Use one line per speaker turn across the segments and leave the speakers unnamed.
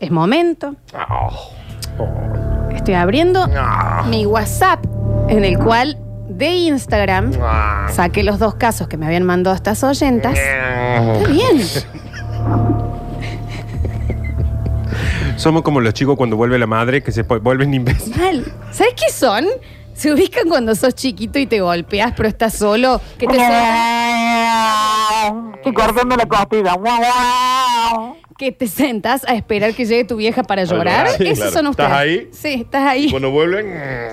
Es momento.
Oh,
Estoy abriendo
Ah.
mi WhatsApp en el cual de Instagram
ah.
saqué los dos casos que me habían mandado estas oyentas. Está bien.
Somos como los chicos cuando vuelve la madre que se vuelven imbéciles.
Mal. ¿Sabes qué son? Se ubican cuando sos chiquito y te golpeas, pero estás solo. Que te
Estoy cortando la costilla.
Que te sentas a esperar que llegue tu vieja para llorar.
sí,
Esos
claro.
son ustedes.
¿Estás ahí?
Sí, estás ahí.
Cuando vuelven.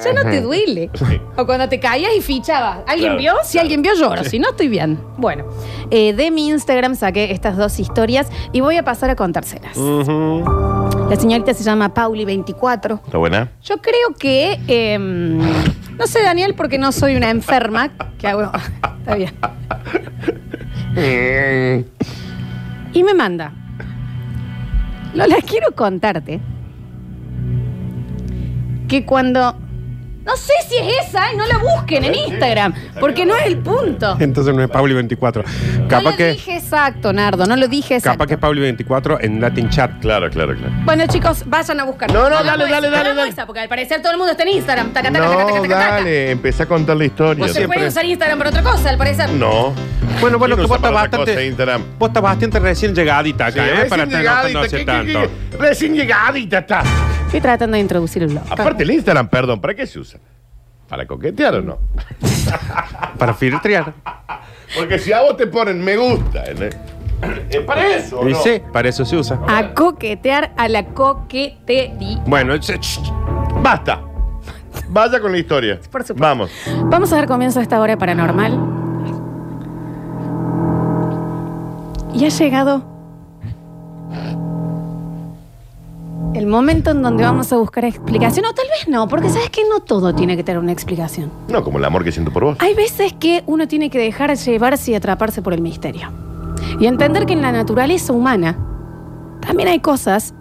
Ya no te duele.
Sí.
O cuando te caías y fichabas. ¿Alguien
Claro,
vio? Si
claro.
alguien vio, lloro. Si no, estoy bien. Bueno, eh, de mi Instagram saqué estas dos historias y voy a pasar a contárselas. La señorita se llama Pauli24.
¿Está buena?
Yo creo que. eh, no sé, Daniel, porque no soy una enferma. que hago? Está bien. Y me manda. Lola, quiero contarte que cuando. No sé si es esa, y no la busquen en Instagram, porque no es el punto.
Entonces no es Pauli 24.
No
Capaz
lo
que,
dije exacto, Nardo, no lo dije exacto.
capaz que es Pauli 24 en Latin Chat.
Claro, claro, claro.
Bueno, chicos, vayan a buscar.
No, no, dale, dale, dale, dale.
esa, porque al parecer todo el mundo está en Instagram. Taca, taca, taca, taca,
No,
taca, taca.
dale, empecé a contar la historia.
Pues se puede usar Instagram para otra cosa, al parecer.
No.
Bueno, bueno,
¿Quién
que vos estás
para otra cosa
bastante.
Instagram?
Vos estás bastante recién llegadita acá,
Sí,
¿eh? Para
recién
estar no
llegadita,
conoce
¿qué-
tanto.
qué? Recién llegadita está.
Estoy tratando de introducir el blog.
Aparte el Instagram, perdón, ¿para qué se usa? ¿Para coquetear o no?
Para filtrear.
Porque si a vos te ponen me gusta, ¿eh? ¿es para eso? o
Y
no?
sí, para eso se usa.
A coquetear a la coquetería.
Bueno, ch- ch-
Basta. Vaya con la historia.
Por supuesto.
Vamos.
Vamos a dar comienzo a esta hora paranormal. Y ha llegado el momento en donde vamos a buscar explicación. O tal vez no, porque sabes que no todo tiene que tener una explicación.
No, como el amor que siento por vos.
Hay veces que uno tiene que dejar llevarse y atraparse por el misterio. Y entender que en la naturaleza humana también hay cosas,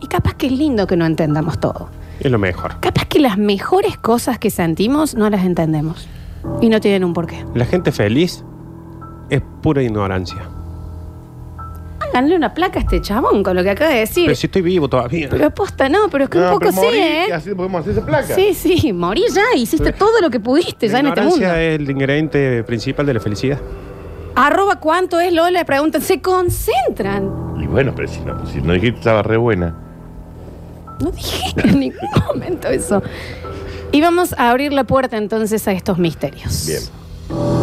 y capaz que es lindo que no entendamos todo.
es lo mejor.
Capaz que las mejores cosas que sentimos no las entendemos. Y no tienen un porqué.
La gente feliz es pura ignorancia.
Háganle una placa a este chabón con lo que acaba de decir.
Pero si estoy vivo todavía.
Pero posta, no, pero es que un poco
pero
sí,
morí,
¿eh?
Así podemos hacer esa placa.
Sí, sí, morí ya, hiciste todo lo que pudiste ya en este mundo.
ignorancia es el ingrediente principal de la felicidad.
Arroba cuánto es Lola, le preguntan, se concentran.
Y bueno, pero si no, si no dijiste que estaba re buena.
No dije en ningún momento eso. Y vamos a abrir la puerta entonces a estos misterios.
Bien.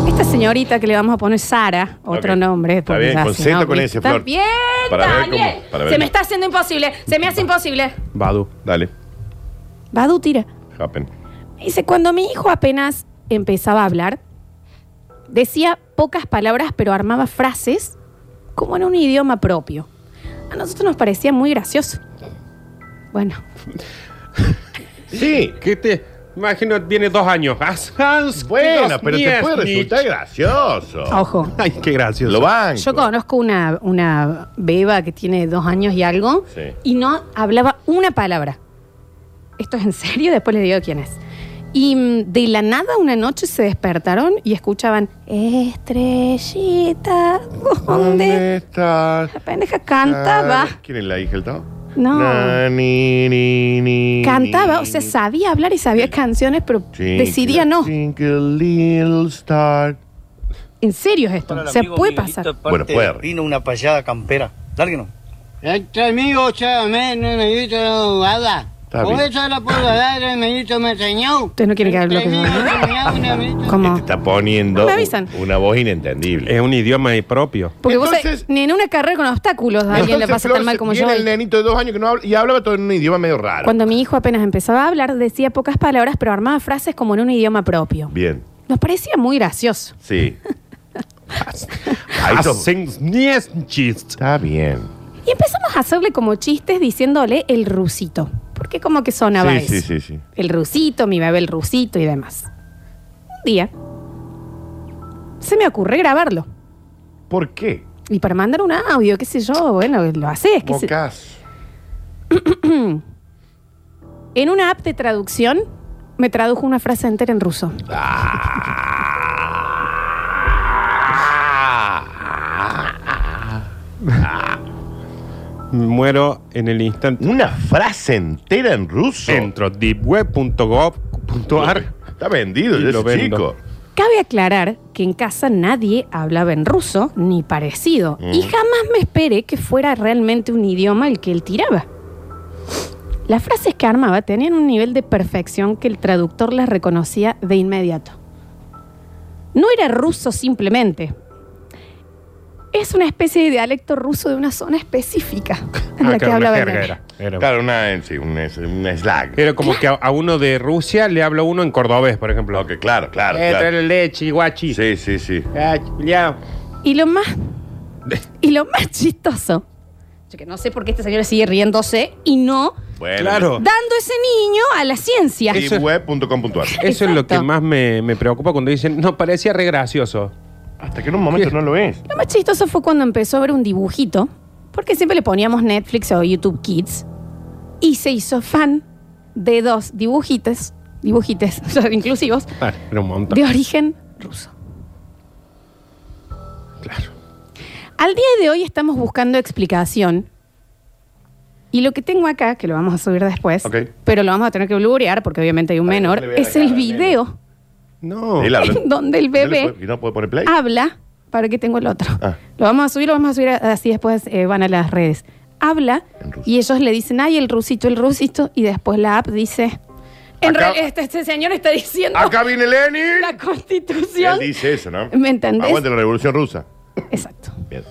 Esta señorita que le vamos a poner Sara, otro
Ok.
nombre.
Está
porque
bien, con
si
Z
no,
con ese,
Está
Flor.
bien,
Para ver
Daniel.
cómo- para ver
Se me está haciendo imposible, se me hace imposible.
Badu.
Dale.
Badu tira.
Happen.
Dice, cuando mi hijo apenas empezaba a hablar, decía pocas palabras, pero armaba frases como en un idioma propio. A nosotros nos parecía muy gracioso. Bueno,
Sí.
¿Qué te.? Imagino, tiene dos años. Hans, dos
pero te puede
Nietzsche.
resultar gracioso.
ojo.
Ay, qué gracioso.
Lo van.
Yo conozco una, una beba que tiene dos años y algo
Sí.
y no hablaba una palabra. Esto es en serio, después les digo quién es. Y mm, de la nada una noche se despertaron y escuchaban, Estrellita, ¿dónde?
¿Dónde estás?
La pendeja cantaba.
¿Quién es la hija del Tao?
No.
Na, ni, ni, ni,
Cantaba, o sea, sabía hablar y sabía canciones, pero
Twinkle,
decidía no.
little star.
En serio es esto. Se puede pasar.
Bueno, puede.
Vino una payada campera. No.
Este amigo, chame, no me dice nada.
Bien.
eso la puedo dar, el ministro me enseñó.
Usted no quiere que hable lo que yo
amiguito.
¿Cómo?
Te está poniendo
Me avisan.
una voz inentendible.
Es un idioma propio.
Porque vos
Entonces-
sabés, ni en una carrera con obstáculos a alguien le
Entonces,
pasa
Flor,
tan mal como yo.
viene
hoy.
el nenito de dos años que no habla y hablaba todo en un idioma medio raro.
Cuando mi hijo apenas empezaba a hablar, decía pocas palabras, pero armaba frases como en un idioma propio.
Bien,
Nos parecía muy gracioso.
sí. Ahí
Hacen.
Está bien.
Y empezamos a hacerle como chistes diciéndole el rusito. Porque como que sonaba
Sí,
eso.
sí, sí, sí.
El rusito, mi bebé el rusito y demás. Un día se me ocurre grabarlo.
¿Por qué?
Y para mandar un audio, qué sé yo, bueno, lo haces. qué sé-
Bocas.
En una app de traducción me tradujo una frase entera en ruso.
Muero en el instante.
Una frase entera en ruso.
Entro deepweb.gov.ar.
Está vendido
Y
ya
lo
ese
vendo.
chico.
Cabe aclarar que en casa nadie hablaba en ruso ni parecido. Y jamás me esperé que fuera realmente un idioma el que él tiraba. Las frases que armaba tenían un nivel de perfección que el traductor las reconocía de inmediato. No era ruso simplemente. Es una especie de dialecto ruso de una zona específica en
Ah,
la que
claro, una
hablaba
jerga era. Era,
Claro, una, sí, un, un slag.
Era como que a, a uno de Rusia le habla uno en cordobés, por ejemplo.
Ok, claro, claro.
Eh,
claro.
trae leche, guachi.
Sí, sí, sí.
Ah, ya.
Y lo más, y lo más chistoso, yo que no sé por qué este señor sigue riéndose y no
Bueno,
Claro.
dando ese niño a la ciencia.
Eso-
Deepweb.com.ar.
Eso es lo que más me, me preocupa cuando dicen, no, parecía re gracioso.
Hasta que en un momento no lo es.
Lo más chistoso fue cuando empezó a ver un dibujito, porque siempre le poníamos Netflix o YouTube Kids, y se hizo fan de dos dibujitos, dibujites, o sea, inclusivos,
Ah, era un montón.
de origen ruso.
Claro.
Al día de hoy estamos buscando explicación. Y lo que tengo acá, que lo vamos a subir después,
Ok.
pero lo vamos a tener que blurear porque obviamente hay un
Para que
menor,
no se le vea
es el
al
video
No.
Él habla.
donde el
¿Y no le
bebé
puede- ¿Y no puede poner play?
habla, para que tengo el otro.
Ah.
Lo vamos a subir, lo vamos a subir así después eh, van a las redes. Habla y ellos le dicen, ay, el rusito, el rusito, y después la app dice, en
Acá-
realidad este, este señor está diciendo
Acá viene Lenin.
la constitución.
Él dice eso, ¿no?
¿Me entendés?
Aguante la revolución rusa.
Exacto.
Bien.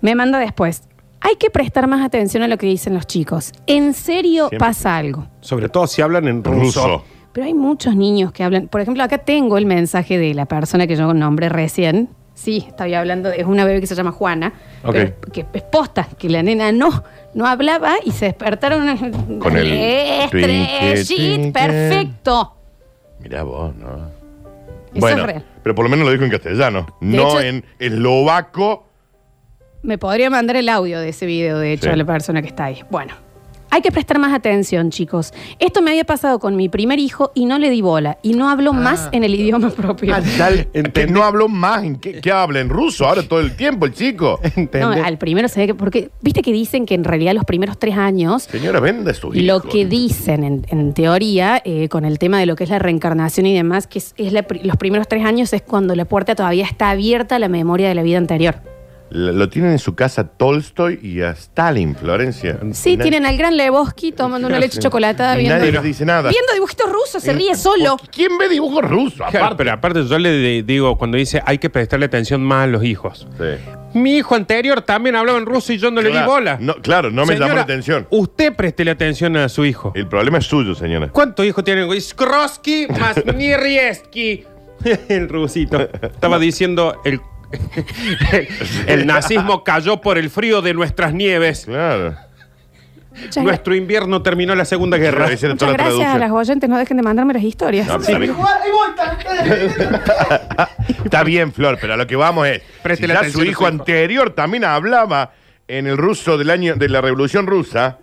Me manda después. Hay que prestar más atención a lo que dicen los chicos. En serio
Siempre.
pasa algo.
Sobre todo si hablan en ruso.
Ruso.
Pero hay muchos niños que hablan. Por ejemplo, acá tengo el mensaje de la persona que yo nombré recién. Sí, estaba hablando, de- es una bebé que se llama Juana,
Ok.
pero que es posta, que la nena no, no hablaba y se despertaron
Con el twinkle.
perfecto.
Mirá vos, ¿no?
Eso
bueno,
es real.
pero por lo menos lo dijo en castellano.
De
no
hecho-
en eslovaco.
Me podría mandar el audio de ese video, de hecho,
Sí.
a la persona que está ahí. Bueno, hay que prestar más atención, chicos. Esto me había pasado con mi primer hijo y no le di bola. Y no hablo más en el idioma propio.
Ah, tal,
¿Entendés?
que no habló más. ¿En qué, qué habla? ¿En ruso? Ahora todo el tiempo el chico.
No, al primero se ve que. Porque, viste que dicen que en realidad los primeros tres años.
Señora, venda su hijo.
Lo que dicen en, en teoría eh, con el tema de lo que es la reencarnación y demás, que es, es la pri- los primeros tres años es cuando la puerta todavía está abierta a la memoria de la vida anterior.
Lo tienen en su casa Tolstoy y a Stalin, Florencia.
Sí,
Na-
tienen al gran Lebowski tomando una leche chocolatada
Y
viendo,
nadie le dice nada.
viendo dibujitos rusos, se ríe solo.
¿Quién ve dibujos rusos?
Claro,
Aparte.
pero aparte yo le de- digo, cuando dice hay que prestarle atención más a los hijos.
Sí.
Mi hijo anterior también hablaba en ruso y yo no le di
Claro.
bola.
No, claro, no me llamó la atención.
Usted préstele atención a su hijo.
El problema es suyo, señora.
¿Cuántos hijos tienen? Skroski más Nierieski. El rusito. Estaba diciendo el, el, el nazismo cayó por el frío de nuestras nieves.
Claro.
Muchas,
Nuestro invierno terminó la Segunda Guerra.
Muchas
la
gracias a las oyentes, no dejen de mandarme las historias.
No, está, bien. Está bien, Flor, pero a lo que vamos es. Si ya su hijo. anterior también hablaba en el ruso del año de la Revolución Rusa,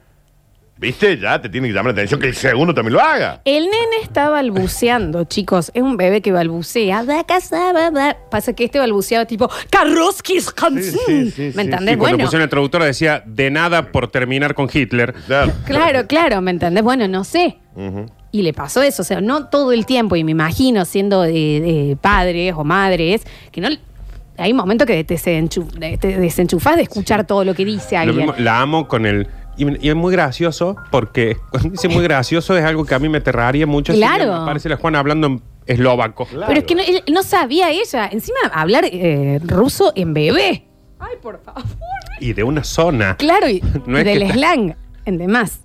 ¿viste? Ya te tiene que llamar la atención que el segundo también lo haga.
El nene está balbuceando, chicos. Es un bebé que balbucea. Da casa, ba, ba. Pasa que este balbuceaba tipo Karoskis
Sí, sí, sí,
¿Me
sí,
entendés?
Y cuando
bueno,
pusieron el traductor decía de nada por terminar con Hitler.
Claro.
claro, claro, ¿me entendés? Bueno, no sé. Y le pasó eso, o sea, no todo el tiempo, y me imagino siendo de, de padres o madres, que no hay momentos que te, desenchu- te desenchufás de escuchar todo lo que dice
Lo
alguien.
mismo, la amo con el. Y, y es muy gracioso porque cuando dice muy gracioso es algo que a mí me aterraría mucho.
Claro.
Me parece la Juana hablando en eslovaco.
Claro.
Pero es que no, él no sabía ella, encima hablar eh, ruso en bebé. Ay, por favor.
Y de una zona.
Claro, y,
No
y
es
del slang, en demás.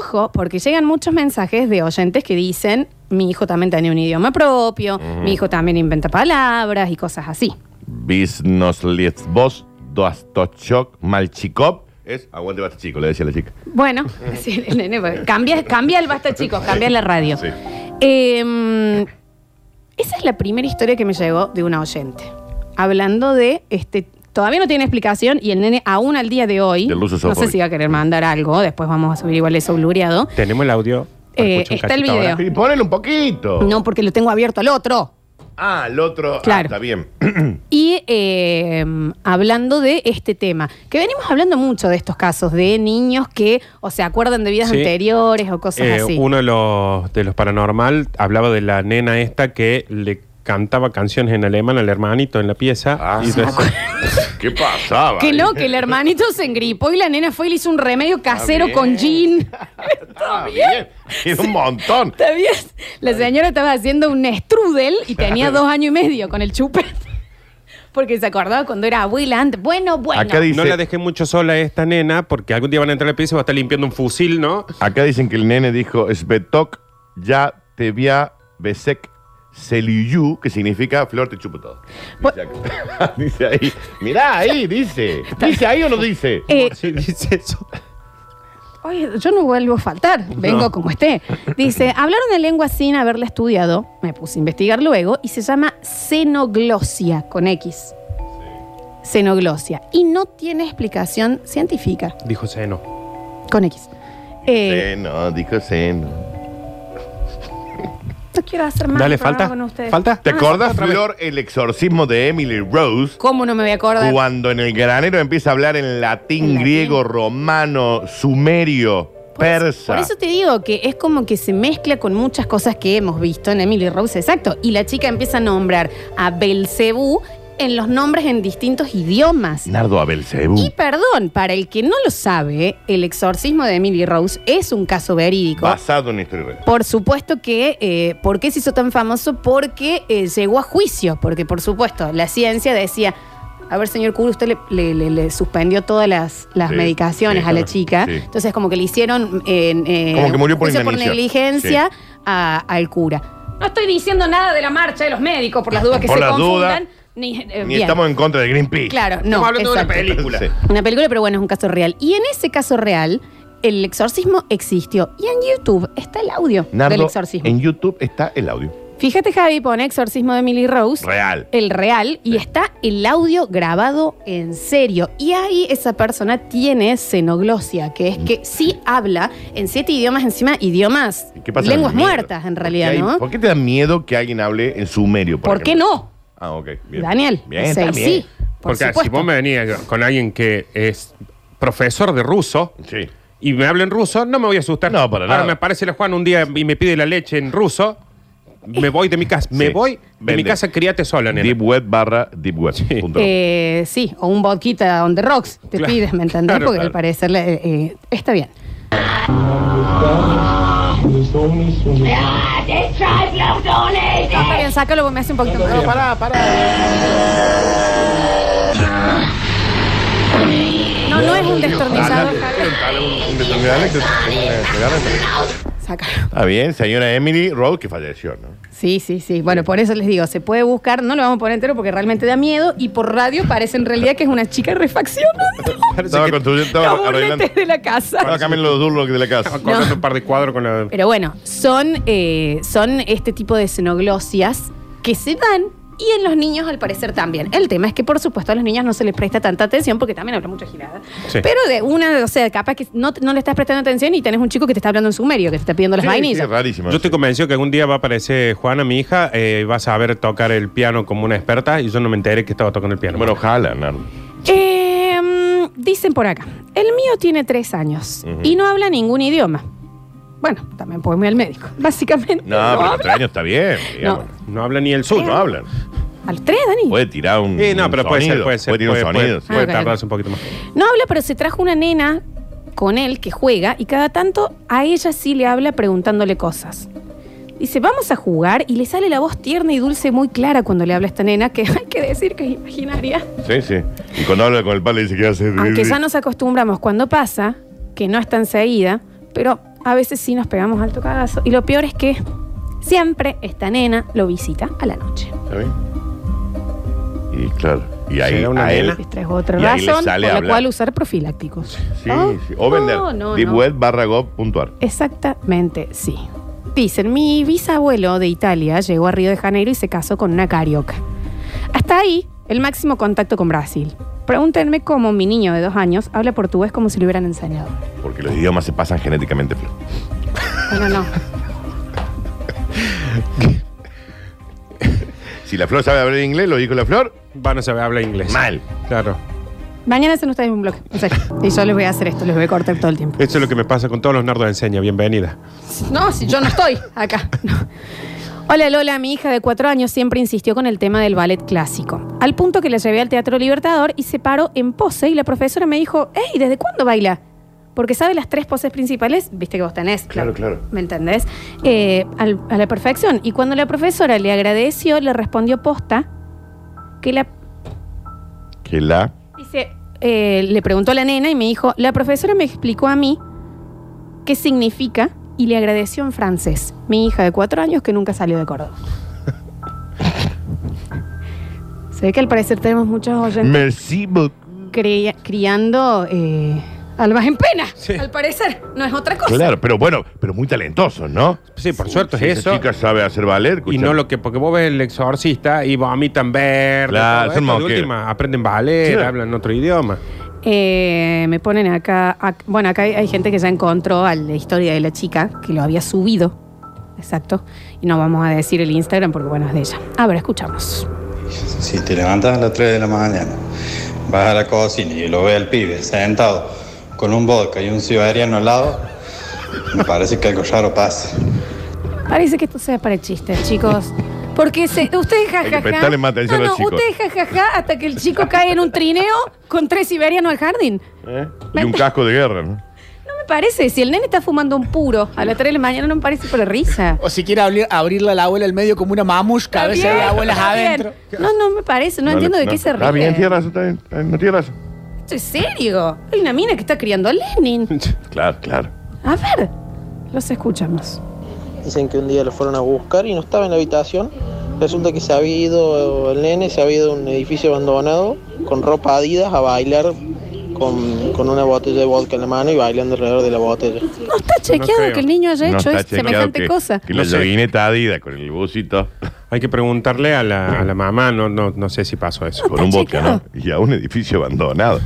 Ojo, porque llegan muchos mensajes de oyentes que dicen, mi hijo también tiene un idioma propio, mi hijo también inventa palabras y cosas así.
Biznoslietsvos doastochok malchikov es aguante basta chico, le decía la chica.
Bueno, sí, el nene, pues, cambia, cambia el basta, chicos, cambia la radio.
Sí.
Eh, esa es la primera historia que me llegó de una oyente. Hablando de este. Todavía no tiene explicación y el nene, aún al día de hoy,
Del
no sé
sofóbico.
si va a querer mandar algo, después vamos a subir igual eso blureado.
Tenemos el audio.
Eh,
Escucha un
está el
cachito
video.
ahora.
Y ponele un poquito.
No, porque lo tengo abierto al otro.
Ah, el otro. ah,
Claro.
está bien.
Y eh, hablando de este tema, que venimos hablando mucho de estos casos, de niños que o se acuerdan de vidas
Sí.
anteriores o cosas
Eh,
así.
uno de los, de los paranormal hablaba de la nena esta que le cantaba canciones en alemán al hermanito en la pieza.
Ah,
y
¿Qué pasaba?
Que no, que el hermanito se engripó y la nena fue y le hizo un remedio casero con gin.
Está bien. Era un montón.
¿Está bien? La señora estaba haciendo un strudel y tenía dos años y medio con el chupete. Porque se acordaba cuando era abuela antes. Bueno, bueno.
Acá dice,
no la dejé mucho sola a esta nena porque algún día van a entrar al piso y va a estar limpiando un fusil, ¿no?
acá dicen que el nene dijo Svetok ya te via besek seliyu, que significa flor te chupo todo.
Bu-
Dice, acá. Dice ahí. Mirá ahí, dice. ¿Dice ahí o no dice?
Eh,
Sí, dice eso.
Oye, yo no vuelvo a faltar, vengo como esté. Dice, hablaron de lengua sin haberla estudiado, me puse a investigar luego, y se llama xenoglosia, con X. Xenoglosia. Y no tiene explicación científica,
Dijo Seno.
con X. Eh,
Seno, dijo seno.
No quiero hacer más
Dale,
programa
falta.
con ustedes.
¿Falta?
¿Te
Ah,
acordás. Flor, el exorcismo de Emily Rose?
¿Cómo no me voy a acordar?
Cuando en el granero empieza a hablar en latín,
En latín.
griego, romano, sumerio,
Por eso-
persa.
Por eso te digo que es como que se mezcla con muchas cosas que hemos visto en Emily Rose, exacto. Y la chica empieza a nombrar a Belcebú en los nombres en distintos idiomas.
Nardo Abelcebú.
Y perdón, para el que no lo sabe, el exorcismo de Emily Rose es un caso verídico.
Basado en historia real.
Por supuesto que, eh, ¿por qué se hizo tan famoso? Porque eh, llegó a juicio, porque por supuesto la ciencia decía, a ver señor Curo, usted le, le- le- le suspendió todas las, las
Sí,
medicaciones
sí,
a la
claro,
chica,
sí.
entonces como que le hicieron eh, eh,
Como que murió por inanición.
negligencia a- al cura. No estoy diciendo nada de la marcha de los médicos por las dudas que
Por
se
las
confundan.
dudas,
Ni, eh,
Ni
bien.
estamos en contra de Greenpeace.
Claro, no.
Estamos hablando de una película.
Sí.
Una película, pero bueno, es un caso real. Y en ese caso real, el exorcismo existió. Y en YouTube está el audio
Nardo,
del exorcismo.
en YouTube está el audio.
Fíjate, Javi, pone exorcismo de Emily Rose.
Real.
El real. Y está el audio grabado en serio. Y ahí esa persona tiene xenoglosia, que es que sí habla en siete idiomas, encima idiomas,
¿Y qué pasa
lenguas muertas en
¿Por
realidad,
qué hay-
¿no?
¿Por qué te da miedo que alguien hable en sumerio?
¿Por qué
ejemplo?
no?
Ah, ok. Bien.
Daniel.
Bien, está
sí. Por
Porque si
supuesto.
vos me venías con alguien que es profesor de ruso
Sí.
y me habla en ruso, no me voy a asustar.
No, para
Ahora
nada.
me aparece la Juan un día y me pide la leche en ruso, me voy de mi casa. Me
Sí.
voy de
Vende.
mi casa, criate sola, nena.
Deep web barra deep web. punto.
Eh, sí, o un vodka on the rocks, te
Claro,
pides, ¿me entendés?
claro,
Porque
claro.
al parecer eh, eh, está bien. Está bien, sácalo porque me hace un poquito más.
pará, pará.
No, no es un destornillador, Javier.
dale un- un destornillador te agarra.
Sácalo.
Está bien, señora Emily Rose, que falleció, ¿no?
Sí, sí, sí. Bueno, por eso les digo, se puede buscar, no lo vamos a poner entero porque realmente da miedo y por radio parece en realidad que es una chica refaccionando.
Parece
Estaba construyendo, estaba arreglando.
de la casa.
Ahora cambian los Durlocks de la casa.
estaba cortando
No.
un par de cuadros con la...
Pero bueno, son, eh, son este tipo de xenoglosias que se dan y en los niños al parecer también. El tema es que por supuesto a los niños no se les presta tanta atención porque también habla mucha girada.
Sí.
Pero de una, o sea, capaz que no, no le estás prestando atención y tenés un chico que te está hablando en sumerio, que te está pidiendo las
Sí, sí,
vainillas.
es rarísimo.
Yo estoy convencido que algún día va a aparecer Juana, mi hija, eh, va a saber tocar el piano como una experta y yo no me enteré que estaba tocando el piano.
Bueno, ojalá, Nardo.
Eh, mm, dicen por acá, el mío tiene tres años y no habla ningún idioma. Bueno, también puedo irme al médico. Básicamente.
No, pero
habla.
tres años está bien. digamos.
no habla ni el
Sur, no hablan.
¿A los tres, Dani?
Puede tirar un.
Sí, no, pero puede ser,
sonido,
puede ser.
Puede tirar un sonido.
puede- puede
Ah, ok,
tardarse un poquito más.
No habla, pero se trajo una nena con él que juega y cada tanto a ella sí le habla preguntándole cosas. Dice, vamos a jugar y le sale la voz tierna y dulce muy clara cuando le habla a esta nena, que hay que decir que es imaginaria.
Sí, sí. Y cuando habla con el padre dice que hace.
Aunque ya nos acostumbramos cuando pasa, que no es tan seguida, pero a veces sí nos pegamos alto cagazo. Y lo peor es que siempre esta nena lo visita a la noche.
¿Está bien? Y claro. Y ahí
¿Será una
a él.
nena?
Esta es otra
Y ahí le
razón por
sale a
la
hablar.
cual usar profilácticos.
Sí, sí. O vender.
No, no,
barra gov punto ar.
Exactamente, sí. Dicen, mi bisabuelo de Italia llegó a Río de Janeiro y se casó con una carioca. Hasta ahí, el máximo contacto con Brasil. Pregúntenme cómo mi niño de dos años habla portugués como si lo hubieran enseñado.
Porque los idiomas se pasan genéticamente. Flor.
Bueno, no.
Si la flor sabe hablar inglés, lo dijo la flor,
Van a saber hablar inglés.
mal.
Claro.
Mañana hacen ustedes un blog. En serio. Y yo les voy a hacer esto, les voy a cortar todo el tiempo.
Eso es lo que me pasa con todos los nardos de enseña. Bienvenida.
No, si yo no estoy acá. No. Hola Lola, mi hija de cuatro años siempre insistió con el tema del ballet clásico. Al punto que la llevé al Teatro Libertador y se paró en pose y la profesora me dijo, hey, ¿desde cuándo baila? Porque sabe las tres poses principales, viste que vos tenés.
Claro, claro.
¿Me entendés? Eh, al- a la perfección. Y cuando la profesora le agradeció, le respondió posta que la
Que la.
Dice, eh, le preguntó a la nena y me dijo, la profesora me explicó a mí qué significa y le agradeció en francés. Mi hija de cuatro años que nunca salió de Córdoba. Se ve que al parecer tenemos muchos oyentes
Merci beaucoup.
crea- criando eh, almas en pena.
Sí.
Al parecer, no es otra cosa.
Claro, pero bueno, pero muy talentosos, ¿no?
Sí, por suerte
Si
es
esa
eso.
chica sabe hacer ballet,
Y no lo que, porque vos ves el exorcista y vomitan verde.
Claro,
todo
son
esto, de última, aprenden ballet,
Sí.
hablan otro idioma.
Eh, me ponen acá, ac- bueno, acá hay, hay gente que ya encontró a la historia de la chica, que lo había subido. Exacto. Y no vamos a decir el Instagram porque, bueno, es de ella. A ver, escuchamos.
Si te levantas a las 3 de la mañana, vas a la cocina y lo ves al pibe sentado con un vodka y un siberiano al lado, me parece que algo raro pasa.
Parece que esto sea para chistes, chicos. Porque se, ustedes
que
jajaja.
prestarle más atención
no,
a
no,
los chicos.
ustedes jajaja hasta que el chico cae en un trineo con tres siberianos al jardín.
¿Eh? Y un casco de guerra, ¿no?
No me parece. Si el nene está fumando un puro a las 3 de la mañana, no me parece por risa.
O si quiere abrir, abrirle a la abuela el medio como una mamusca, a veces hay abuelas adentro.
No, no me parece. No, entiendo de qué se ríe.
Está bien, tiene razón, está bien. está bien, No tiene razón.
Esto es serio. Hay una mina que está criando a Lenin.
Claro, claro.
A ver, los escuchamos.
Dicen que un día lo fueron a buscar y no estaba en la habitación. Resulta que se había ido, el nene se había ido a un edificio abandonado con ropa adidas a bailar con, con una botella de vodka en la mano y bailando alrededor de la botella.
No está chequeado que el niño haya
No
hecho
está
es-
chequeado
semejante
que,
cosa.
Que la joguineta Adidas con el busito,
Hay que preguntarle a la, a la mamá, no, no, no sé si pasó eso.
con un vodka, ¿no? Y a un edificio abandonado.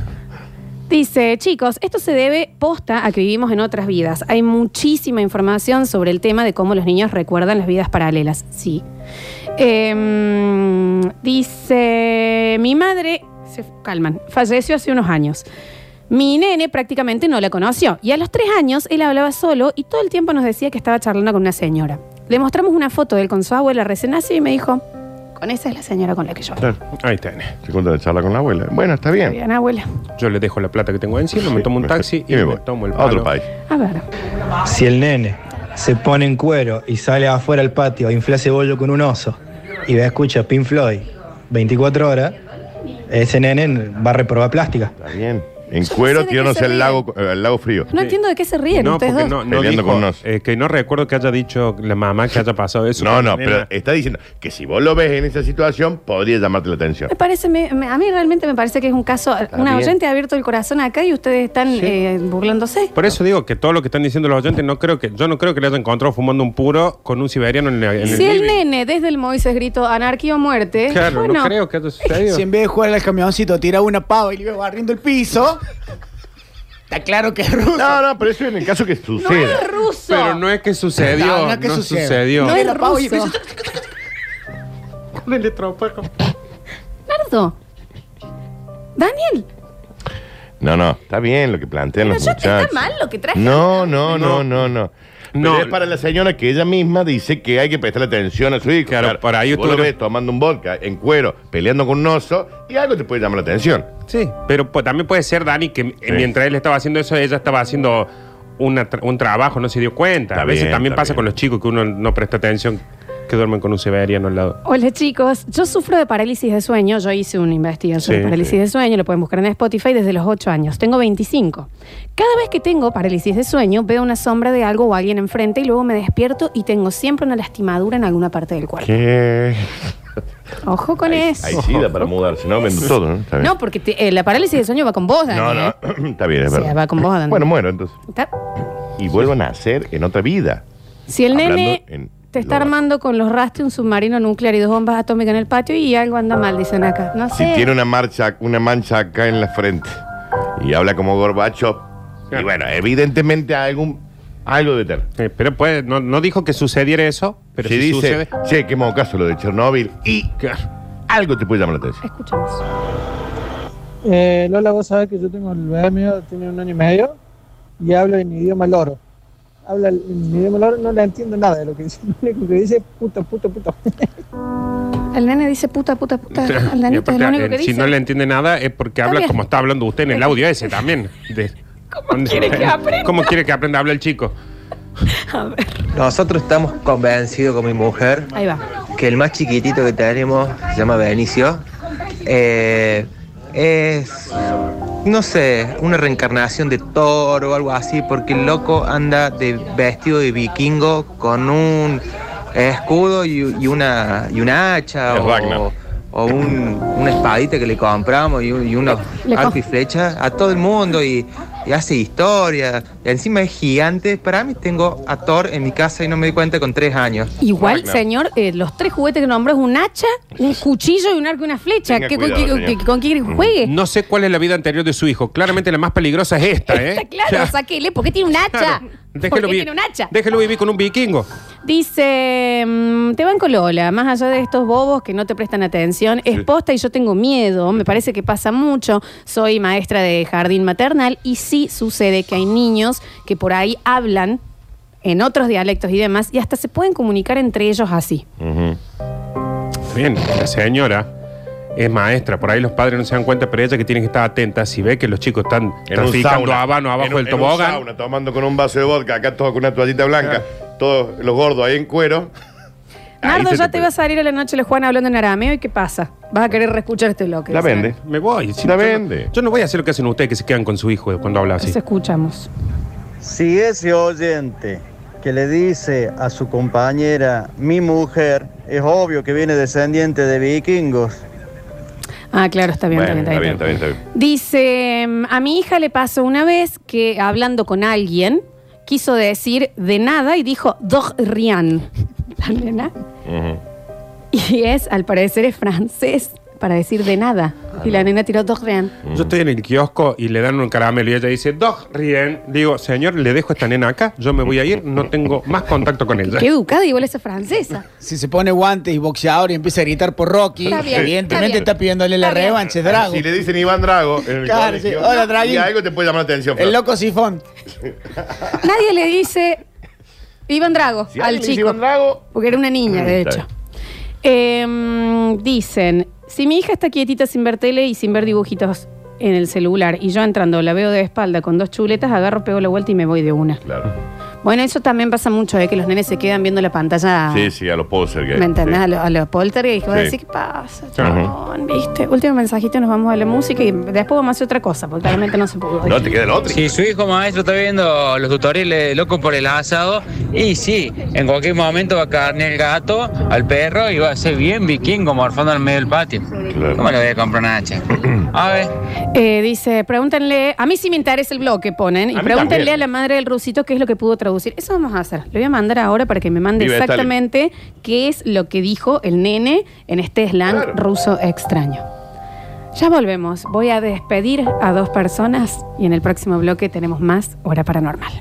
Dice, chicos, esto se debe posta a que vivimos en otras vidas. Hay muchísima información sobre el tema de cómo los niños recuerdan las vidas paralelas. Sí. Em, dice, mi madre, se calman, falleció hace unos años. Mi nene prácticamente no la conoció y a los tres años él hablaba solo y todo el tiempo nos decía que estaba charlando con una señora. Le mostramos una foto de él con su abuela recién nacida y me dijo, con esa es la señora con la que yo hablo".
Claro.
Ahí tenés.
Se cuenta de charla con la abuela. Bueno, está bien.
Bien, abuela.
Yo le dejo la plata que tengo encima, me tomo un taxi y,
me
me,
voy.
tomo el
A otro país.
A ver.
Si el nene se pone en cuero y sale afuera al patio a inflar cebollo con un oso y ve escucha Pink Floyd 24 horas, ese nene va a reprobar plástica.
Está bien. En
Yo no
cuero
sé de qué
tirándose
se
al
ríen.
lago, al lago frío.
No entiendo de qué se ríen
No,
ustedes
porque
dos.
no, no
Peleando
dijo,
con nos.
eh, que no recuerdo que haya dicho la mamá que haya pasado eso.
No, no, pero
nena.
está diciendo que si vos lo ves en esa situación, podría llamarte la atención.
Me parece, me- me- a mí realmente me parece que es un caso, una
bien.
oyente ha abierto el corazón acá y ustedes están eh, burlándose.
Por eso digo que todo lo que están diciendo los oyentes, no creo que, yo no creo que le haya encontrado fumando un puro con un siberiano en, la- en
Si
el
el
living.
nene desde el Moisés gritó anarquía o muerte,
Claro,
bueno,
no creo que haya sucedido.
Si en vez de jugar al camioncito tiraba una pava y le iba barriendo el piso, está claro que es ruso.
No, no, pero eso en el caso que
no
suceda.
es ruso.
Pero no es que sucedió,
No,
no,
no es que sucede.
sucedió.
No es ruso.
Con el estropajo.
Nardo. Daniel,
No, no, está bien lo que plantean
pero
los
yo
muchachos.
está mal lo que traje.
No, no, no, no, no. Pero
No.
es para la señora que ella misma dice que hay que prestarle atención a su hijo.
Claro, por ahí
vos lo ves tomando un vodka en cuero, peleando con un oso, y algo te puede llamar la atención.
Sí, pero pues, también puede ser, Dani, que eh, mientras él estaba haciendo eso, ella estaba haciendo una tra- un trabajo, no se dio cuenta.
Está
a veces
bien,
también
está
pasa
bien.
con los chicos que uno no presta atención, que duermen con un siberiano al lado.
Hola chicos, yo sufro de parálisis de sueño, yo hice una investigación
Sí,
de parálisis
sí.
de sueño, lo pueden buscar en Spotify desde los 8 años, tengo 25. Cada vez que tengo parálisis de sueño veo una sombra de algo o alguien enfrente y luego me despierto y tengo siempre una lastimadura en alguna parte del cuerpo.
¿Qué?
Ojo con eso.
ahí sí da para mudarse, ¿no? Vendo todo, ¿no? Está bien.
No, porque te- eh, la parálisis de sueño va con vos,
no,
Dani.
no, está bien, es
Sí,
verdad.
va con vos, Dani.
Bueno, muero entonces.
¿Está?
Y vuelvo a nacer en otra vida.
Si el
Hablando
nene
en
te está
lo-
armando con los rastros un submarino nuclear y dos bombas atómicas en el patio y algo anda mal, dicen acá. No
Si
sé.
tiene una marcha, una mancha acá en la frente y habla como Gorbacho, y bueno, evidentemente algún algo de ter.
Eh, pero pues, no, no dijo que sucediera eso, Pero
si
si
dice,
sucede-
che, qué caso lo de Chernóbil y algo te puede llamar la atención.
Escuchamos.
Eh, Lola, vos sabés que yo tengo el bebé mío, tiene un año y medio, y habla en idioma loro. Habla en idioma loro, no le entiendo nada de lo que dice. Lo único que dice es puto, puto, puto.
El nene dice puta, puta, puta. El es
aparte,
lo único
eh,
que
si
dice.
no le entiende nada es porque habla
bien.
como está hablando usted en el audio ese también. De-
¿Cómo quiere que aprenda?
¿Cómo quiere que aprenda a hablar el chico?
A ver,
Nosotros estamos convencidos con mi mujer
ahí va.
que el más chiquitito que tenemos se llama Benicio. eh, es, no sé, una reencarnación de toro o algo así, porque el loco anda de vestido de vikingo con un escudo y, y una, y una hacha
Es
o, o un- una espadita que le compramos y, un- y unos arco y flecha a todo el mundo y hace historia. Y encima es gigante. Para mí tengo a Thor en mi casa y no me di cuenta con tres años.
Igual, señor, eh, los tres juguetes que nombró es un hacha, un cuchillo y un arco y una flecha.
Tenga
¿Qué- con,
cuidado,
qué-
señor.
qué- ¿Con qué quiere que juegue?
No sé cuál es la vida anterior de su hijo. Claramente la más peligrosa es esta, ¿eh?
Está claro,
O sea,
sáquele. ¿Por qué tiene un hacha?
claro,
¿Por
déjelo,
qué
vi-
tiene un hacha?
déjelo vivir con un vikingo.
Dice, mm, te van con Lola, más allá de estos bobos que no te prestan atención, es posta y yo tengo miedo, me parece que pasa mucho, soy maestra de jardín maternal y sí sucede que hay niños que por ahí hablan en otros dialectos y demás y hasta se pueden comunicar entre ellos así.
Está Bien, la señora es maestra, por ahí los padres no se dan cuenta, pero ella que tiene que estar atenta, si ve que los chicos están traficando habano abajo del
en un
tobogán.
sauna, tomando con un vaso de vodka, acá todo con una toallita blanca, todos los gordos ahí en cuero.
Nardo, ya
te
te va a salir a la noche la Juan hablando en arameo y ¿qué pasa? Vas a querer reescuchar este bloque.
La vende.
Me voy. Si
La
yo no-
vende.
Yo no voy a hacer lo que hacen ustedes que se quedan con su hijo cuando habla así.
Entonces escuchamos.
Si ese oyente que le dice a su compañera, mi mujer, es obvio que viene descendiente de vikingos.
Ah, claro, está bien,
Bueno,
está bien, está bien.
está bien, está bien.
Dice, mm, a mi hija le pasó una vez que hablando con alguien quiso decir de nada y dijo dos rian. La nena.
Ujú.
Y es, al parecer, es francés para decir de nada. Y la nena tiró dos rian.
Yo estoy en el kiosco y le dan un caramelo y ella dice, Dog Rien. Digo, señor, le dejo a esta nena acá, yo me voy a ir, no tengo más contacto con ella.
Qué educada, igual esa francesa.
Si se pone guantes y boxeador y empieza a gritar por Rocky,
Está bien,
evidentemente
está bien.
está, pidiéndole la
Está bien.
revancha, es Drago.
Si le dicen Iván Drago en el
Claro,
colegio,
sí. Hola, Draguín.
y algo te puede llamar la atención.
El loco sifón.
Nadie le dice Iván Drago
Si
al
alguien le dice
chico.
Iván Drago,
Porque era una niña, de
Está
hecho. Em, dicen, si mi hija está quietita sin ver tele y sin ver dibujitos en el celular y yo entrando la veo de espalda con dos chuletas, agarro, pego la vuelta y me voy de una.
claro.
Bueno, eso también pasa mucho, ¿eh? que los nenes se quedan viendo la pantalla.
Sí, sí, a los que
¿Me entendés?
sí.
A los a los poltergeist. que vos
Sí.
decís, ¿qué pasa, chabón? ¿Viste? Último mensajito, nos vamos a la música y después vamos a hacer otra cosa, porque claramente no se pudo.
No, te queda el otro.
Si su hijo maestro está viendo los tutoriales de loco por el asado, y sí, en cualquier momento va a carnear el gato al perro y va a ser bien vikingo morfando en medio del patio.
Claro.
¿Cómo le voy a comprar una hacha? A ver.
Eh, dice, pregúntenle, a mí sí me interesa el bloque, ponen, y
A mí
pregúntenle
también.
a la madre del rusito qué es lo que pudo traducir. Eso vamos a hacer. Le voy a mandar ahora para que me mande exactamente qué es lo que dijo el nene en este slang
Claro.
ruso extraño. Ya volvemos. Voy a despedir a dos personas y en el próximo bloque tenemos más Hora Paranormal.